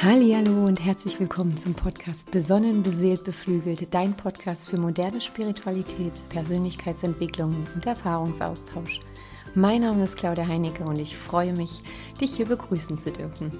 Hallo und herzlich willkommen zum Podcast Besonnen, beseelt, beflügelt, dein Podcast für moderne Spiritualität, Persönlichkeitsentwicklung und Erfahrungsaustausch. Mein Name ist Claudia Heinecke und ich freue mich, dich hier begrüßen zu dürfen.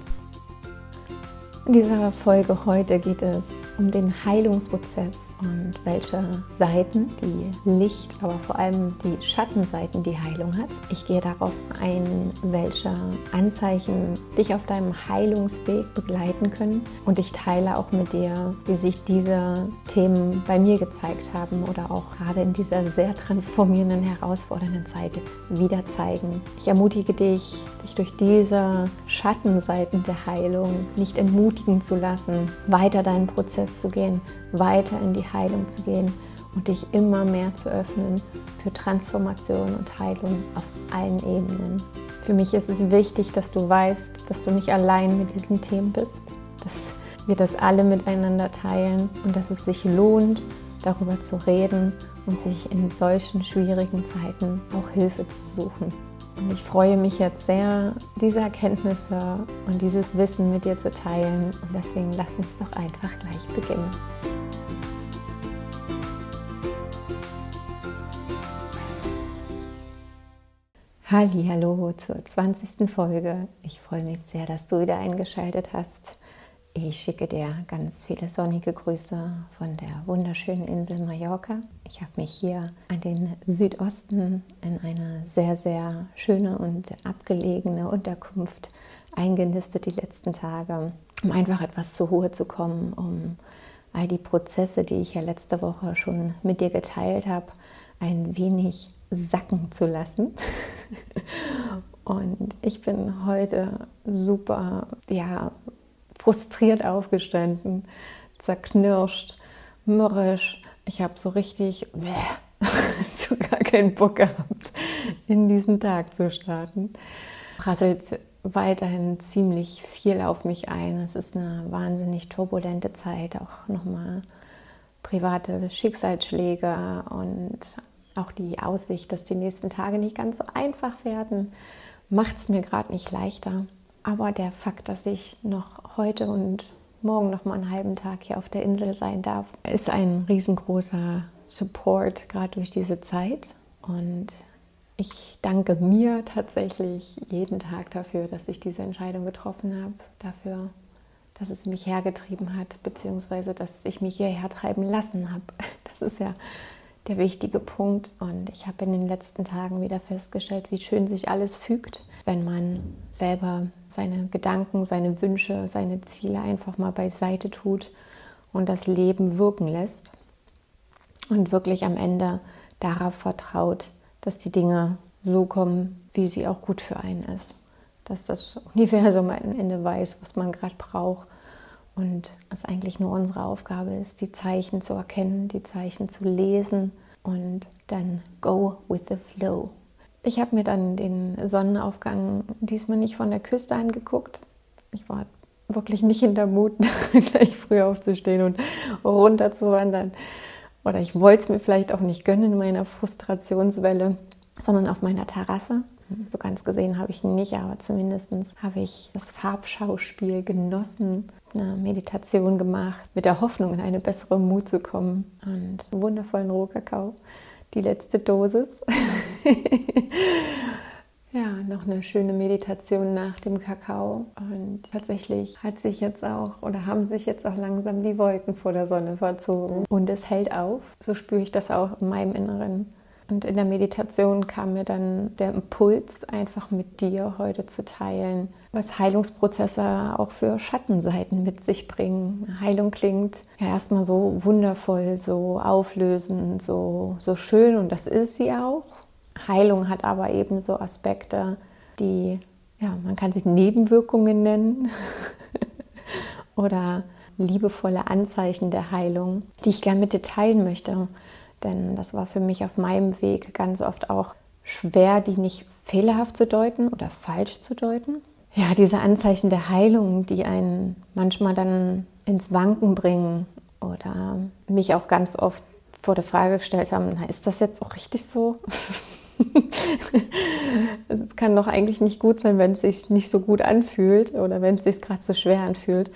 In dieser Folge heute geht es um den Heilungsprozess und welche Seiten, die Licht, aber vor allem die Schattenseiten die Heilung hat. Ich gehe darauf ein, welche Anzeichen dich auf deinem Heilungsweg begleiten können und ich teile auch mit dir, wie sich diese Themen bei mir gezeigt haben oder auch gerade in dieser sehr transformierenden, herausfordernden Zeit wieder zeigen. Ich ermutige dich, dich durch diese Schattenseiten der Heilung nicht entmutigen zu lassen, weiter deinen Prozess zu gehen, weiter in die Heilung zu gehen und dich immer mehr zu öffnen für Transformation und Heilung auf allen Ebenen. Für mich ist es wichtig, dass du weißt, dass du nicht allein mit diesen Themen bist, dass wir das alle miteinander teilen und dass es sich lohnt, darüber zu reden und sich in solchen schwierigen Zeiten auch Hilfe zu suchen. Und ich freue mich jetzt sehr, diese Erkenntnisse und dieses Wissen mit dir zu teilen. Und deswegen lass uns doch einfach gleich beginnen. Hallo zur 20. Folge. Ich freue mich sehr, dass du wieder eingeschaltet hast. Ich schicke dir ganz viele sonnige Grüße von der wunderschönen Insel Mallorca. Ich habe mich hier an den Südosten in eine sehr, sehr schöne und abgelegene Unterkunft eingenistet die letzten Tage, um einfach etwas zur Ruhe zu kommen, um all die Prozesse, die ich ja letzte Woche schon mit dir geteilt habe, ein wenig sacken zu lassen. Und ich bin heute super, ja, frustriert aufgestanden, zerknirscht, mürrisch. Ich habe so richtig so gar keinen Bock gehabt, in diesen Tag zu starten. Prasselt weiterhin ziemlich viel auf mich ein. Es ist eine wahnsinnig turbulente Zeit, auch nochmal private Schicksalsschläge und auch die Aussicht, dass die nächsten Tage nicht ganz so einfach werden, macht es mir gerade nicht leichter. Aber der Fakt, dass ich noch heute und morgen noch mal einen halben Tag hier auf der Insel sein darf, ist ein riesengroßer Support, gerade durch diese Zeit. Und ich danke mir tatsächlich jeden Tag dafür, dass ich diese Entscheidung getroffen habe, dafür, dass es mich hergetrieben hat, beziehungsweise dass ich mich hierher treiben lassen habe. Das ist ja der wichtige Punkt. Und ich habe in den letzten Tagen wieder festgestellt, wie schön sich alles fügt, wenn man selber seine Gedanken, seine Wünsche, seine Ziele einfach mal beiseite tut und das Leben wirken lässt. Und wirklich am Ende darauf vertraut, dass die Dinge so kommen, wie sie auch gut für einen ist. Dass das Universum am Ende weiß, was man gerade braucht und es eigentlich nur unsere Aufgabe ist, die Zeichen zu erkennen, die Zeichen zu lesen und dann go with the flow. Ich habe mir dann den Sonnenaufgang diesmal nicht von der Küste angeguckt. Ich war wirklich nicht in der Mut, gleich früh aufzustehen und runter zu wandern. Oder ich wollte es mir vielleicht auch nicht gönnen in meiner Frustrationswelle, sondern auf meiner Terrasse. So ganz gesehen habe ich nicht, aber zumindest habe ich das Farbschauspiel genossen, eine Meditation gemacht, mit der Hoffnung, in eine bessere Mut zu kommen und wundervollen Rohkakao, die letzte Dosis. ja, noch eine schöne Meditation nach dem Kakao. Und tatsächlich hat sich jetzt auch oder haben sich jetzt auch langsam die Wolken vor der Sonne verzogen. Und es hält auf. So spüre ich das auch in meinem Inneren. Und in der Meditation kam mir dann der Impuls, einfach mit dir heute zu teilen, was Heilungsprozesse auch für Schattenseiten mit sich bringen. Heilung klingt ja erstmal so wundervoll, so auflösend, so, so schön und das ist sie auch. Heilung hat aber eben so Aspekte, die, ja, man kann sich Nebenwirkungen nennen oder liebevolle Anzeichen der Heilung, die ich gerne mit dir teilen möchte. Denn das war für mich auf meinem Weg ganz oft auch schwer, die nicht fehlerhaft zu deuten oder falsch zu deuten. Ja, diese Anzeichen der Heilung, die einen manchmal dann ins Wanken bringen oder mich auch ganz oft vor der Frage gestellt haben, na, ist das jetzt auch richtig so? es kann doch eigentlich nicht gut sein, wenn es sich nicht so gut anfühlt oder wenn es sich gerade so schwer anfühlt.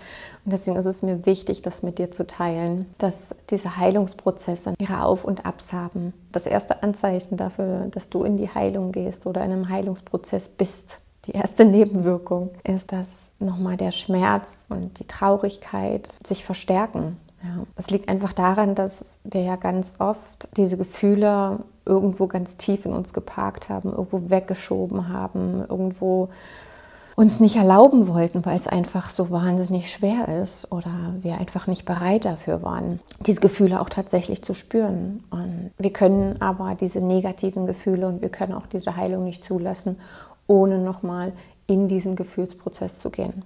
Und deswegen ist es mir wichtig, das mit dir zu teilen, dass diese Heilungsprozesse ihre Auf- und Abs haben. Das erste Anzeichen dafür, dass du in die Heilung gehst oder in einem Heilungsprozess bist, die erste Nebenwirkung ist, dass nochmal der Schmerz und die Traurigkeit sich verstärken. Ja, es liegt einfach daran, dass wir ja ganz oft diese Gefühle irgendwo ganz tief in uns geparkt haben, irgendwo weggeschoben haben, irgendwo uns nicht erlauben wollten, weil es einfach so wahnsinnig schwer ist oder wir einfach nicht bereit dafür waren, diese Gefühle auch tatsächlich zu spüren. Und wir können aber diese negativen Gefühle und wir können auch diese Heilung nicht zulassen, ohne nochmal in diesen Gefühlsprozess zu gehen.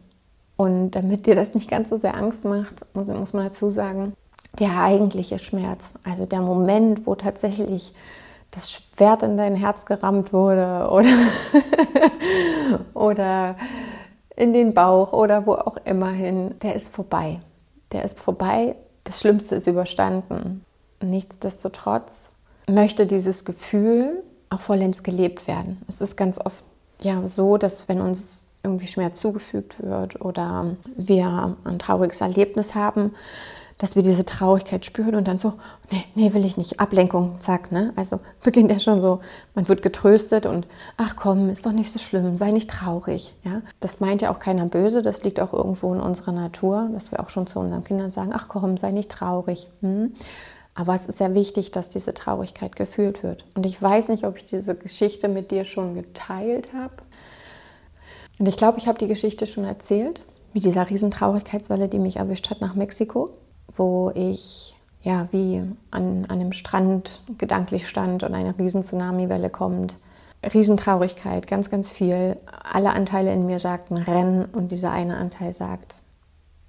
Und damit dir das nicht ganz so sehr Angst macht, muss, man dazu sagen, der eigentliche Schmerz, also der Moment, wo tatsächlich das Schwert in dein Herz gerammt wurde oder, oder in den Bauch oder wo auch immer hin, der ist vorbei. Der ist vorbei, das Schlimmste ist überstanden. Nichtsdestotrotz möchte dieses Gefühl auch vollends gelebt werden. Es ist ganz oft ja so, dass wenn uns irgendwie Schmerz zugefügt wird oder wir ein trauriges Erlebnis haben, dass wir diese Traurigkeit spüren und dann so, nee, nee, will ich nicht, Ablenkung, zack, ne? Also beginnt ja schon so, man wird getröstet und ach komm, ist doch nicht so schlimm, sei nicht traurig, ja? Das meint ja auch keiner böse, das liegt auch irgendwo in unserer Natur, dass wir auch schon zu unseren Kindern sagen, ach komm, sei nicht traurig. Hm? Aber es ist sehr wichtig, dass diese Traurigkeit gefühlt wird. Und ich weiß nicht, ob ich diese Geschichte mit dir schon geteilt habe. Und ich glaube, ich habe die Geschichte schon erzählt, mit dieser riesen Traurigkeitswelle, die mich erwischt hat nach Mexiko, wo ich ja wie an, einem Strand gedanklich stand und eine riesen kommt. Riesentraurigkeit, ganz, ganz viel. Alle Anteile in mir sagten, renn und dieser eine Anteil sagt,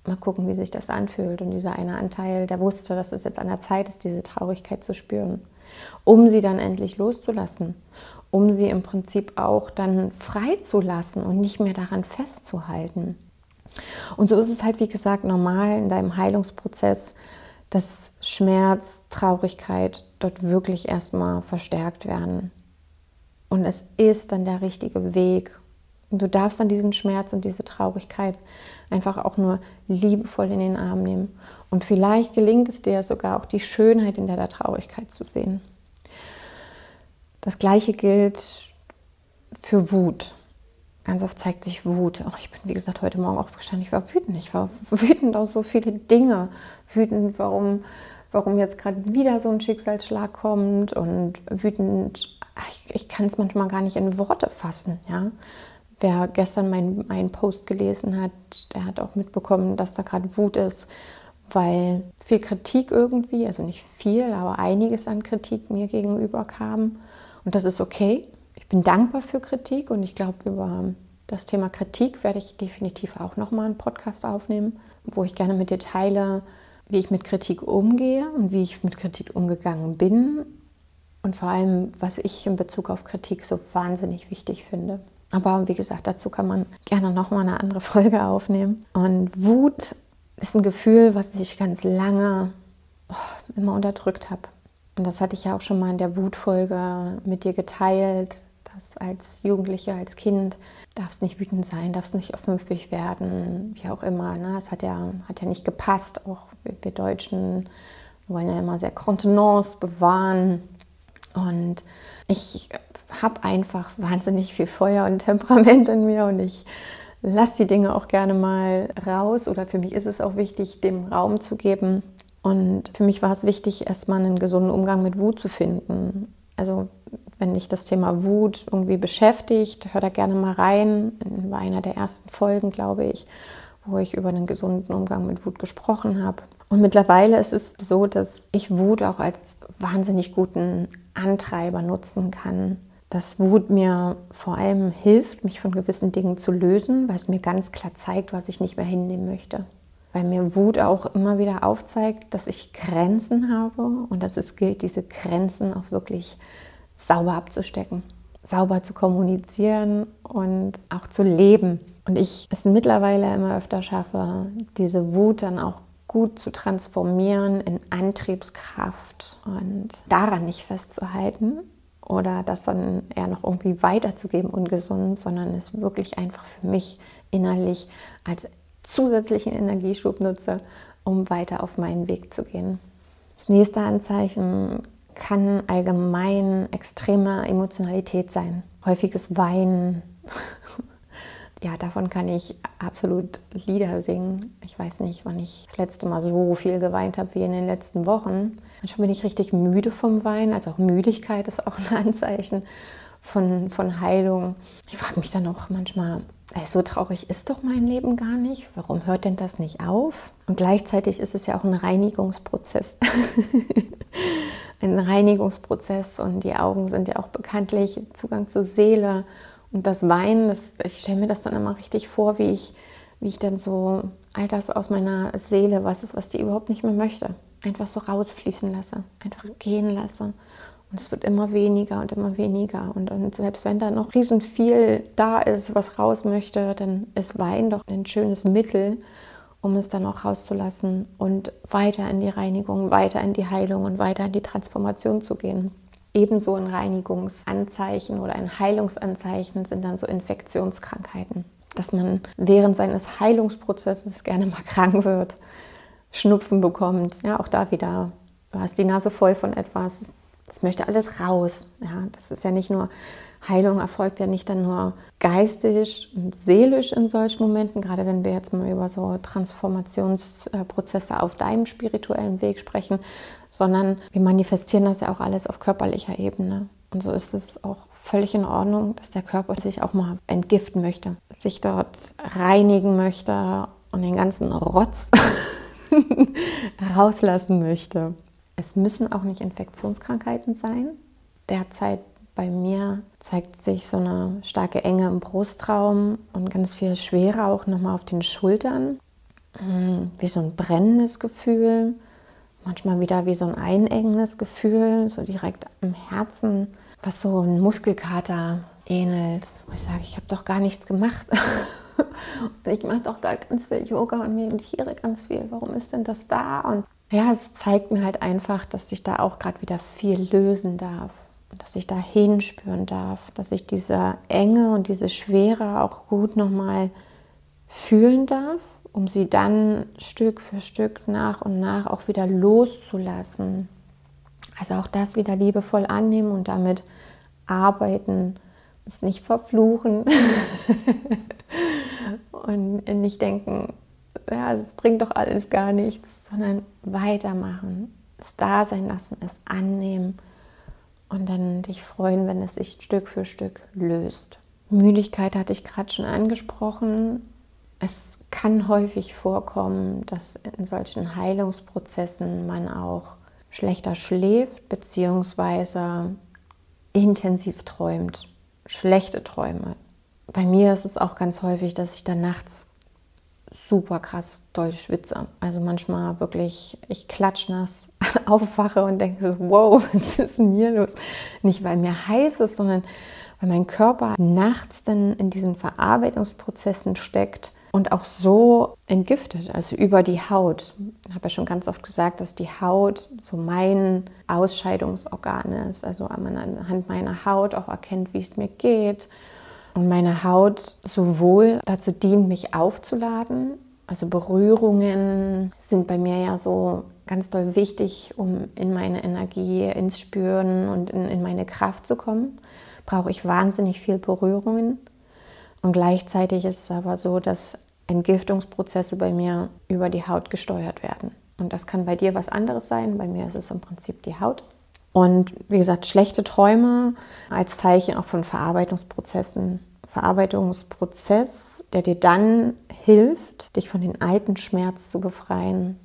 mal gucken, wie sich das anfühlt. Und dieser eine Anteil, der wusste, dass es jetzt an der Zeit ist, diese Traurigkeit zu spüren, um sie dann endlich loszulassen, um sie im Prinzip auch dann frei zu lassen und nicht mehr daran festzuhalten. Und so ist es halt, wie gesagt, normal in deinem Heilungsprozess, dass Schmerz, Traurigkeit dort wirklich erstmal verstärkt werden. Und es ist dann der richtige Weg, und du darfst dann diesen Schmerz und diese Traurigkeit einfach auch nur liebevoll in den Arm nehmen. Und vielleicht gelingt es dir sogar auch die Schönheit in der Traurigkeit zu sehen. Das gleiche gilt für Wut. Ganz oft zeigt sich Wut. Auch ich bin, wie gesagt, heute Morgen aufgestanden. Ich war wütend. Ich war wütend auf so viele Dinge. Wütend, warum, warum jetzt gerade wieder so ein Schicksalsschlag kommt. Und wütend, ich, ich kann es manchmal gar nicht in Worte fassen. Ja? Wer gestern meinen Post gelesen hat, der hat auch mitbekommen, dass da gerade Wut ist, weil viel Kritik irgendwie, also nicht viel, aber einiges an Kritik mir gegenüber kam. Und das ist okay. Ich bin dankbar für Kritik und ich glaube, über das Thema Kritik werde ich definitiv auch nochmal einen Podcast aufnehmen, wo ich gerne mit dir teile, wie ich mit Kritik umgehe und wie ich mit Kritik umgegangen bin und vor allem, was ich in Bezug auf Kritik so wahnsinnig wichtig finde. Aber wie gesagt, dazu kann man gerne nochmal eine andere Folge aufnehmen. Und Wut ist ein Gefühl, was ich ganz lange oh, immer unterdrückt habe. Und das hatte ich ja auch schon mal in der Wutfolge mit dir geteilt, dass als Jugendliche, als Kind darfst nicht wütend sein, darfst nicht öffentlich werden, wie auch immer. Ne? Das hat ja, hat ja nicht gepasst. Auch wir Deutschen wollen ja immer sehr Kontenance bewahren. Und ich habe einfach wahnsinnig viel Feuer und Temperament in mir und ich lasse die Dinge auch gerne mal raus oder für mich ist es auch wichtig, dem Raum zu geben. Und für mich war es wichtig, erstmal einen gesunden Umgang mit Wut zu finden. Also wenn dich das Thema Wut irgendwie beschäftigt, hör da gerne mal rein. In einer der ersten Folgen, glaube ich, wo ich über einen gesunden Umgang mit Wut gesprochen habe. Und mittlerweile ist es so, dass ich Wut auch als wahnsinnig guten Antreiber nutzen kann, dass Wut mir vor allem hilft, mich von gewissen Dingen zu lösen, weil es mir ganz klar zeigt, was ich nicht mehr hinnehmen möchte. Weil mir Wut auch immer wieder aufzeigt, dass ich Grenzen habe und dass es gilt, diese Grenzen auch wirklich sauber abzustecken, sauber zu kommunizieren und auch zu leben. Und ich es mittlerweile immer öfter schaffe, diese Wut dann auch gut zu transformieren in Antriebskraft und daran nicht festzuhalten, oder das dann eher noch irgendwie weiterzugeben, ungesund, sondern es wirklich einfach für mich innerlich als zusätzlichen Energieschub nutze, um weiter auf meinen Weg zu gehen. Das nächste Anzeichen kann allgemein extreme Emotionalität sein. Häufiges Weinen. ja, davon kann ich absolut Lieder singen. Ich weiß nicht, wann ich das letzte Mal so viel geweint habe wie in den letzten Wochen. Manchmal bin ich richtig müde vom Weinen, also auch Müdigkeit ist auch ein Anzeichen von, von Heilung. Ich frage mich dann auch manchmal, ey, so traurig ist doch mein Leben gar nicht. Warum hört denn das nicht auf? Und gleichzeitig ist es ja auch ein Reinigungsprozess. ein Reinigungsprozess und die Augen sind ja auch bekanntlich Zugang zur Seele. Und das Weinen, das, ich stelle mir das dann immer richtig vor, wie ich, wie ich dann so all das aus meiner Seele, was ist, was die überhaupt nicht mehr möchte, einfach so rausfließen lasse, einfach gehen lasse. Und es wird immer weniger und immer weniger. Und, und selbst wenn da noch riesen viel da ist, was raus möchte, dann ist Wein doch ein schönes Mittel, um es dann auch rauszulassen und weiter in die Reinigung, weiter in die Heilung und weiter in die Transformation zu gehen. Ebenso ein Reinigungsanzeichen oder ein Heilungsanzeichen sind dann so Infektionskrankheiten, dass man während seines Heilungsprozesses gerne mal krank wird, Schnupfen bekommt. Ja, auch da wieder, du hast die Nase voll von etwas, das möchte alles raus. Ja, das ist ja nicht nur Heilung erfolgt ja nicht dann nur geistig und seelisch in solchen Momenten, gerade wenn wir jetzt mal über so Transformationsprozesse auf deinem spirituellen Weg sprechen, sondern wir manifestieren das ja auch alles auf körperlicher Ebene. Und so ist es auch völlig in Ordnung, dass der Körper sich auch mal entgiften möchte, sich dort reinigen möchte und den ganzen Rotz rauslassen möchte. Es müssen auch nicht Infektionskrankheiten sein. Derzeit bei mir zeigt sich so eine starke Enge im Brustraum und ganz viel Schwere auch nochmal auf den Schultern. Hm, wie so ein brennendes Gefühl, manchmal wieder wie so ein einengendes Gefühl, so direkt am Herzen, was so ein Muskelkater ähnelt. Wo ich sage, ich habe doch gar nichts gemacht. ich mache doch gar ganz viel Yoga und meditiere ganz viel. Warum ist denn das da? Und ja, es zeigt mir halt einfach, dass ich da auch gerade wieder viel lösen darf. Dass ich da hinspüren darf, dass ich diese Enge und diese Schwere auch gut nochmal fühlen darf, um sie dann Stück für Stück nach und nach auch wieder loszulassen. Also auch das wieder liebevoll annehmen und damit arbeiten, es nicht verfluchen und nicht denken, ja, es bringt doch alles gar nichts, sondern weitermachen, es da sein lassen, es annehmen und dann dich freuen, wenn es sich Stück für Stück löst. Müdigkeit hatte ich gerade schon angesprochen. Es kann häufig vorkommen, dass in solchen Heilungsprozessen man auch schlechter schläft bzw. intensiv träumt, schlechte Träume. Bei mir ist es auch ganz häufig, dass ich dann nachts super krass doll schwitze. Also manchmal wirklich, ich klatschnass aufwache und denke so, wow, was ist denn hier los? Nicht, weil mir heiß ist, sondern weil mein Körper nachts dann in diesen Verarbeitungsprozessen steckt und auch so entgiftet, also über die Haut. Ich habe ja schon ganz oft gesagt, dass die Haut so mein Ausscheidungsorgan ist. Also anhand meiner Haut auch erkennt, wie es mir geht und meine Haut sowohl dazu dient, mich aufzuladen, also Berührungen sind bei mir ja so ganz doll wichtig, um in meine Energie, ins Spüren und in, in meine Kraft zu kommen, brauche ich wahnsinnig viel Berührungen. Und gleichzeitig ist es aber so, dass Entgiftungsprozesse bei mir über die Haut gesteuert werden. Und das kann bei dir was anderes sein. Bei mir ist es im Prinzip die Haut. Und wie gesagt, schlechte Träume als Zeichen auch von Verarbeitungsprozessen. Verarbeitungsprozess, der dir dann hilft, dich von den alten Schmerz zu befreien.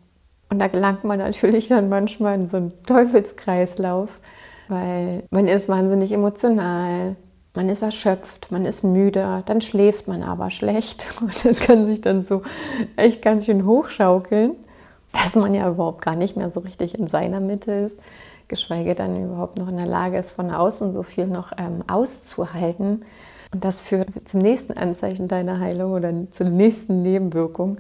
Und da gelangt man natürlich dann manchmal in so einen Teufelskreislauf, weil man ist wahnsinnig emotional, man ist erschöpft, man ist müde, dann schläft man aber schlecht und das kann sich dann so echt ganz schön hochschaukeln, dass man ja überhaupt gar nicht mehr so richtig in seiner Mitte ist geschweige denn überhaupt noch in der Lage ist, von außen so viel noch ähm, auszuhalten. Und das führt zum nächsten Anzeichen deiner Heilung oder zur nächsten Nebenwirkung.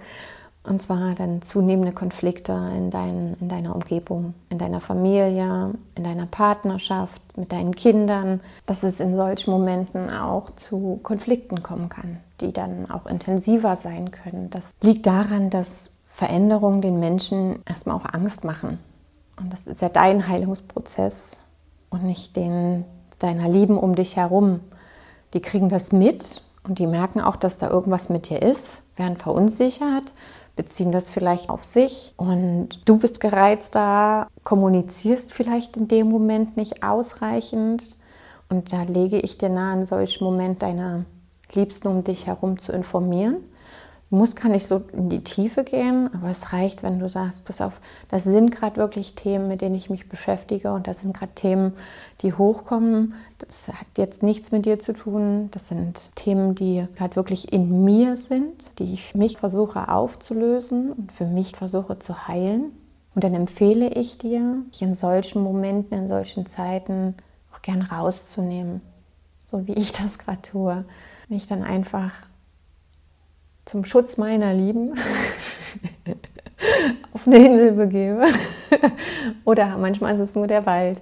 Und zwar dann zunehmende Konflikte in, dein, in deiner Umgebung, in deiner Familie, in deiner Partnerschaft, mit deinen Kindern, dass es in solchen Momenten auch zu Konflikten kommen kann, die dann auch intensiver sein können. Das liegt daran, dass Veränderungen den Menschen erstmal auch Angst machen. Und das ist ja dein Heilungsprozess und nicht den deiner Lieben um dich herum. Die kriegen das mit und die merken auch, dass da irgendwas mit dir ist, werden verunsichert, beziehen das vielleicht auf sich und du bist gereizter, kommunizierst vielleicht in dem Moment nicht ausreichend. Und da lege ich dir nahe, in solchen Moment deine Liebsten um dich herum zu informieren muss gar nicht so in die Tiefe gehen, aber es reicht, wenn du sagst, pass auf, das sind gerade wirklich Themen, mit denen ich mich beschäftige und das sind gerade Themen, die hochkommen. Das hat jetzt nichts mit dir zu tun. Das sind Themen, die gerade wirklich in mir sind, die ich mich versuche aufzulösen und für mich versuche zu heilen. Und dann empfehle ich dir, dich in solchen Momenten, in solchen Zeiten auch gern rauszunehmen, so wie ich das gerade tue. Mich dann einfach zum Schutz meiner Lieben auf eine Insel begebe. Oder manchmal ist es nur der Wald.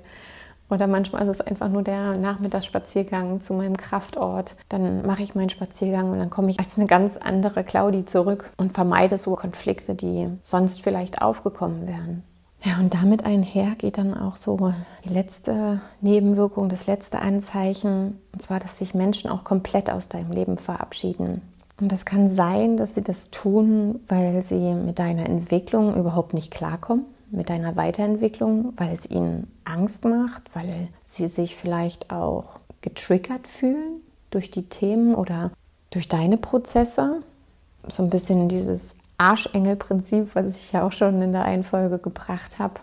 Oder manchmal ist es einfach nur der Nachmittagsspaziergang zu meinem Kraftort. Dann mache ich meinen Spaziergang und dann komme ich als eine ganz andere Claudi zurück und vermeide so Konflikte, die sonst vielleicht aufgekommen wären. Ja, und damit einher geht dann auch so die letzte Nebenwirkung, das letzte Anzeichen, und zwar, dass sich Menschen auch komplett aus deinem Leben verabschieden. Und das kann sein, dass sie das tun, weil sie mit deiner Entwicklung überhaupt nicht klarkommen, mit deiner Weiterentwicklung, weil es ihnen Angst macht, weil sie sich vielleicht auch getriggert fühlen durch die Themen oder durch deine Prozesse. So ein bisschen dieses Arschengel-Prinzip, was ich ja auch schon in der einen Folge gebracht habe.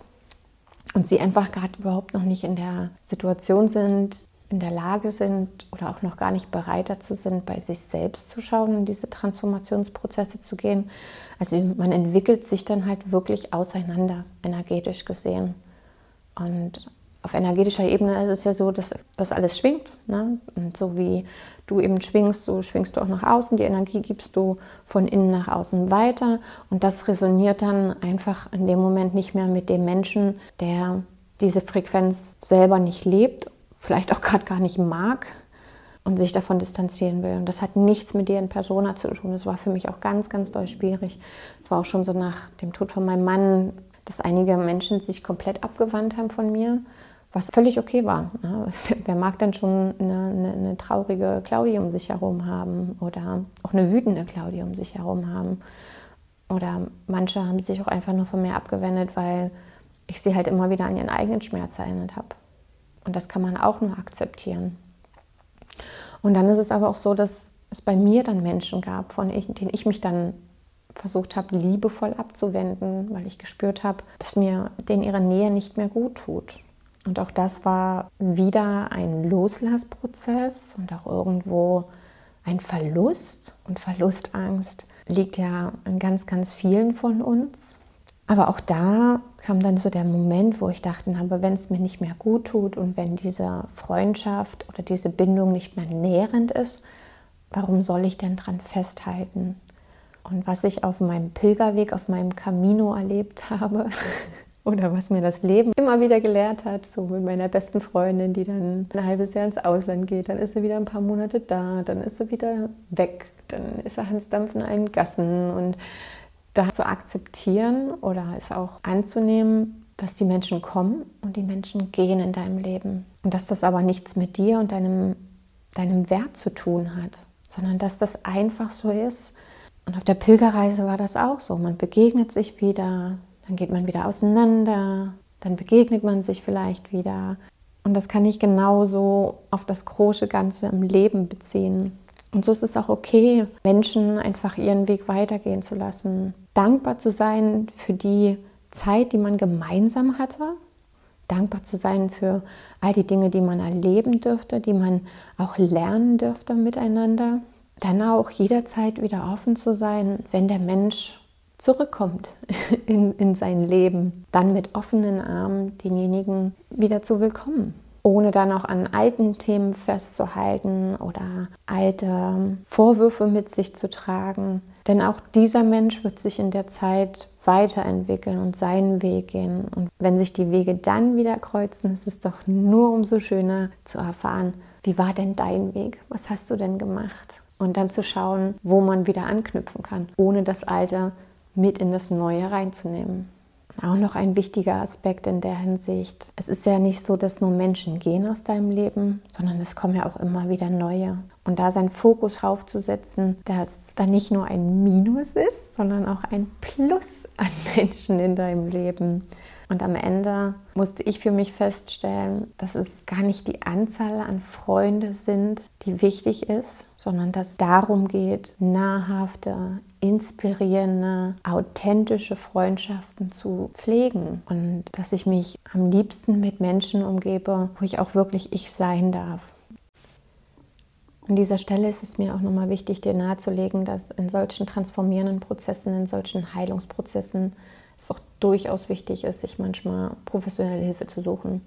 Und sie einfach gerade überhaupt noch nicht in der Situation sind, in der Lage sind oder auch noch gar nicht bereit dazu sind, bei sich selbst zu schauen, in diese Transformationsprozesse zu gehen. Also man entwickelt sich dann halt wirklich auseinander, energetisch gesehen. Und auf energetischer Ebene ist es ja so, dass das alles schwingt. Ne? Und so wie du eben schwingst, so schwingst du auch nach außen. Die Energie gibst du von innen nach außen weiter. Und das resoniert dann einfach in dem Moment nicht mehr mit dem Menschen, der diese Frequenz selber nicht lebt vielleicht auch gerade gar nicht mag und sich davon distanzieren will. Und das hat nichts mit dir in Persona zu tun. Das war für mich auch ganz, ganz doll schwierig. Es war auch schon so nach dem Tod von meinem Mann, dass einige Menschen sich komplett abgewandt haben von mir, was völlig okay war. Wer mag denn schon eine, eine, eine traurige Claudia um sich herum haben oder auch eine wütende Claudia um sich herum haben? Oder manche haben sich auch einfach nur von mir abgewendet, weil ich sie halt immer wieder an ihren eigenen Schmerz erinnert habe. Und das kann man auch nur akzeptieren. Und dann ist es aber auch so, dass es bei mir dann Menschen gab, von denen ich mich dann versucht habe, liebevoll abzuwenden, weil ich gespürt habe, dass mir denen ihre Nähe nicht mehr gut tut. Und auch das war wieder ein Loslassprozess und auch irgendwo ein Verlust. Und Verlustangst liegt ja in ganz, ganz vielen von uns. Aber auch da kam dann so der Moment, wo ich dachte, aber wenn es mir nicht mehr gut tut und wenn diese Freundschaft oder diese Bindung nicht mehr nährend ist, warum soll ich denn dran festhalten? Und was ich auf meinem Pilgerweg, auf meinem Camino erlebt habe, oder was mir das Leben immer wieder gelehrt hat, so mit meiner besten Freundin, die dann ein halbes Jahr ins Ausland geht, dann ist sie wieder ein paar Monate da, dann ist sie wieder weg, dann ist er Hans Dampf in allen Gassen und da zu akzeptieren oder es auch anzunehmen, dass die Menschen kommen und die Menschen gehen in deinem Leben. Und dass das aber nichts mit dir und deinem, deinem Wert zu tun hat, sondern dass das einfach so ist. Und auf der Pilgerreise war das auch so. Man begegnet sich wieder, dann geht man wieder auseinander, dann begegnet man sich vielleicht wieder. Und das kann ich genauso auf das große Ganze im Leben beziehen. Und so ist es auch okay, Menschen einfach ihren Weg weitergehen zu lassen. Dankbar zu sein für die Zeit, die man gemeinsam hatte. Dankbar zu sein für all die Dinge, die man erleben dürfte, die man auch lernen dürfte miteinander. Dann auch jederzeit wieder offen zu sein, wenn der Mensch zurückkommt in, in sein Leben. Dann mit offenen Armen denjenigen wieder zu willkommen ohne dann auch an alten Themen festzuhalten oder alte Vorwürfe mit sich zu tragen. Denn auch dieser Mensch wird sich in der Zeit weiterentwickeln und seinen Weg gehen. Und wenn sich die Wege dann wieder kreuzen, ist es doch nur umso schöner zu erfahren, wie war denn dein Weg? Was hast du denn gemacht? Und dann zu schauen, wo man wieder anknüpfen kann, ohne das Alte mit in das Neue reinzunehmen. Auch noch ein wichtiger Aspekt in der Hinsicht. Es ist ja nicht so, dass nur Menschen gehen aus deinem Leben, sondern es kommen ja auch immer wieder neue. Und da seinen Fokus drauf zu setzen, dass da nicht nur ein Minus ist, sondern auch ein Plus an Menschen in deinem Leben. Und am Ende musste ich für mich feststellen, dass es gar nicht die Anzahl an Freunde sind, die wichtig ist, sondern dass es darum geht, nahrhafte, inspirierende, authentische Freundschaften zu pflegen und dass ich mich am liebsten mit Menschen umgebe, wo ich auch wirklich ich sein darf. An dieser Stelle ist es mir auch nochmal wichtig, dir nahezulegen, dass in solchen transformierenden Prozessen, in solchen Heilungsprozessen es auch durchaus wichtig ist, sich manchmal professionelle Hilfe zu suchen.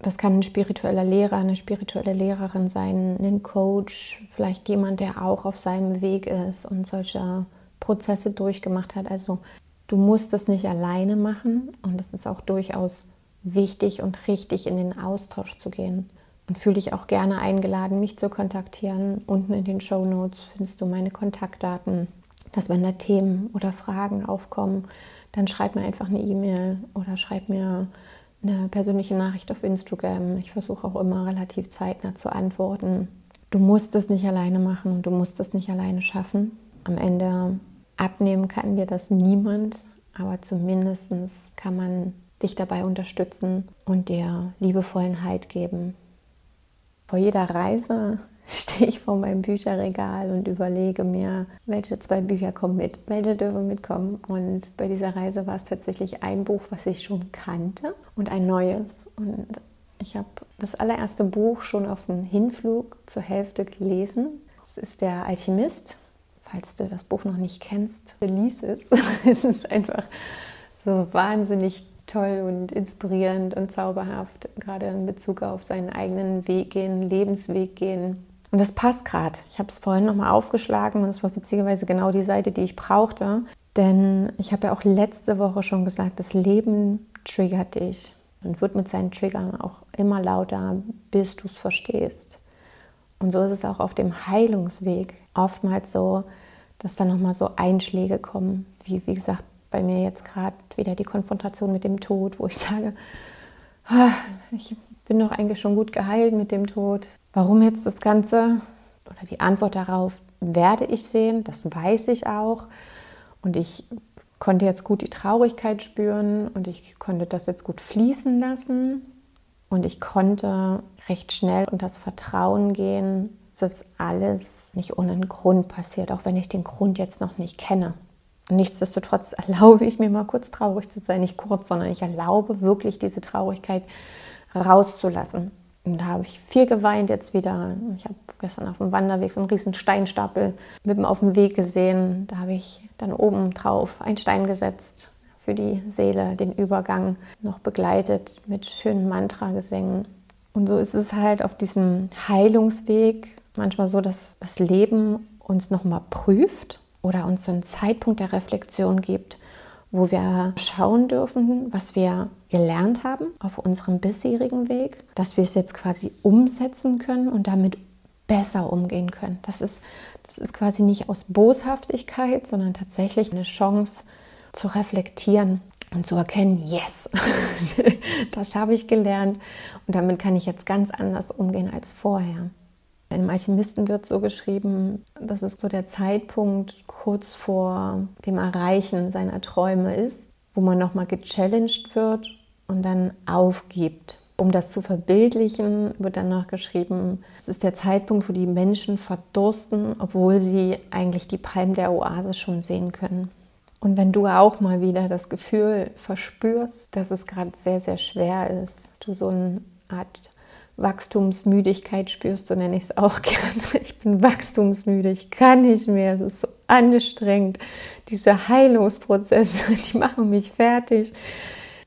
Das kann ein spiritueller Lehrer, eine spirituelle Lehrerin sein, ein Coach, vielleicht jemand, der auch auf seinem Weg ist und solche Prozesse durchgemacht hat. Also du musst es nicht alleine machen und es ist auch durchaus wichtig und richtig, in den Austausch zu gehen. Und fühle dich auch gerne eingeladen, mich zu kontaktieren. Unten in den Show Notes findest du meine Kontaktdaten, dass wenn da Themen oder Fragen aufkommen, dann schreib mir einfach eine E-Mail oder schreib mir eine persönliche Nachricht auf Instagram. Ich versuche auch immer relativ zeitnah zu antworten. Du musst es nicht alleine machen und du musst es nicht alleine schaffen. Am Ende abnehmen kann dir das niemand, aber zumindest kann man dich dabei unterstützen und dir liebevollen Halt geben. Vor jeder Reise stehe ich vor meinem Bücherregal und überlege mir, welche zwei Bücher kommen mit, welche dürfen mitkommen. Und bei dieser Reise war es tatsächlich ein Buch, was ich schon kannte und ein neues. Und ich habe das allererste Buch schon auf dem Hinflug zur Hälfte gelesen. Es ist Der Alchemist. Falls du das Buch noch nicht kennst, lies es. es ist einfach so wahnsinnig toll und inspirierend und zauberhaft, gerade in Bezug auf seinen eigenen Weg gehen, Lebensweg gehen. Und das passt gerade. Ich habe es vorhin nochmal aufgeschlagen und es war witzigerweise genau die Seite, die ich brauchte. Denn ich habe ja auch letzte Woche schon gesagt, das Leben triggert dich und wird mit seinen Triggern auch immer lauter, bis du es verstehst. Und so ist es auch auf dem Heilungsweg oftmals so, dass da nochmal so Einschläge kommen, wie, wie gesagt, bei mir jetzt gerade wieder die Konfrontation mit dem Tod, wo ich sage, ah, ich bin doch eigentlich schon gut geheilt mit dem Tod. Warum jetzt das Ganze? Oder die Antwort darauf werde ich sehen, das weiß ich auch. Und ich konnte jetzt gut die Traurigkeit spüren und ich konnte das jetzt gut fließen lassen. Und ich konnte recht schnell und das Vertrauen gehen, dass alles nicht ohne Grund passiert, auch wenn ich den Grund jetzt noch nicht kenne. Nichtsdestotrotz erlaube ich mir mal kurz traurig zu sein, nicht kurz, sondern ich erlaube wirklich diese Traurigkeit rauszulassen. Und da habe ich viel geweint jetzt wieder. Ich habe gestern auf dem Wanderweg so einen riesen Steinstapel mitten auf dem Weg gesehen. Da habe ich dann oben drauf einen Stein gesetzt für die Seele, den Übergang noch begleitet mit schönen Mantra-Gesängen. Und so ist es halt auf diesem Heilungsweg manchmal so, dass das Leben uns nochmal prüft oder uns so einen Zeitpunkt der Reflexion gibt, wo wir schauen dürfen, was wir gelernt haben auf unserem bisherigen Weg, dass wir es jetzt quasi umsetzen können und damit besser umgehen können. Das ist, das ist quasi nicht aus Boshaftigkeit, sondern tatsächlich eine Chance zu reflektieren und zu erkennen, yes, das habe ich gelernt und damit kann ich jetzt ganz anders umgehen als vorher. Im Alchemisten wird so geschrieben, dass es so der Zeitpunkt kurz vor dem Erreichen seiner Träume ist, wo man nochmal gechallenged wird und dann aufgibt. Um das zu verbildlichen, wird dann noch geschrieben, es ist der Zeitpunkt, wo die Menschen verdursten, obwohl sie eigentlich die Palmen der Oase schon sehen können. Und wenn du auch mal wieder das Gefühl verspürst, dass es gerade sehr, sehr schwer ist, du so eine Art Wachstumsmüdigkeit spürst, so nenne ich es auch gerne. Ich bin wachstumsmüde, ich kann nicht mehr, es ist so anstrengend. Diese Heilungsprozesse, die machen mich fertig.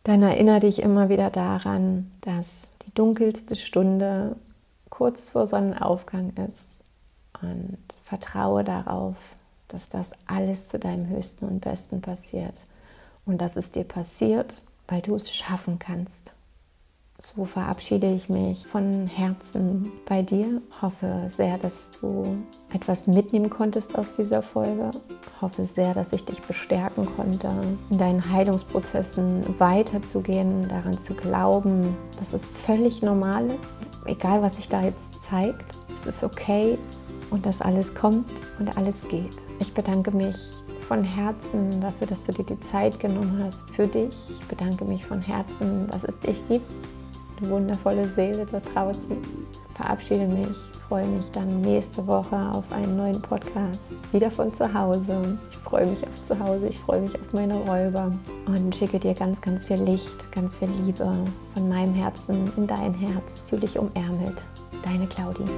Dann erinnere dich immer wieder daran, dass die dunkelste Stunde kurz vor Sonnenaufgang ist und vertraue darauf, dass das alles zu deinem höchsten und besten passiert. Und dass es dir passiert, weil du es schaffen kannst. So verabschiede ich mich von Herzen bei dir. Hoffe sehr, dass du etwas mitnehmen konntest aus dieser Folge. Hoffe sehr, dass ich dich bestärken konnte, in deinen Heilungsprozessen weiterzugehen, daran zu glauben, dass es völlig normal ist, egal was sich da jetzt zeigt. Es ist okay und dass alles kommt und alles geht. Ich bedanke mich von Herzen dafür, dass du dir die Zeit genommen hast für dich. Ich bedanke mich von Herzen, dass es dich gibt eine wundervolle Seele da draußen. Verabschiede mich, freue mich dann nächste Woche auf einen neuen Podcast. Wieder von zu Hause. Ich freue mich auf zu Hause, ich freue mich auf meine Räuber und schicke dir ganz, ganz viel Licht, ganz viel Liebe von meinem Herzen in dein Herz. Fühle dich umärmelt. Deine Claudie.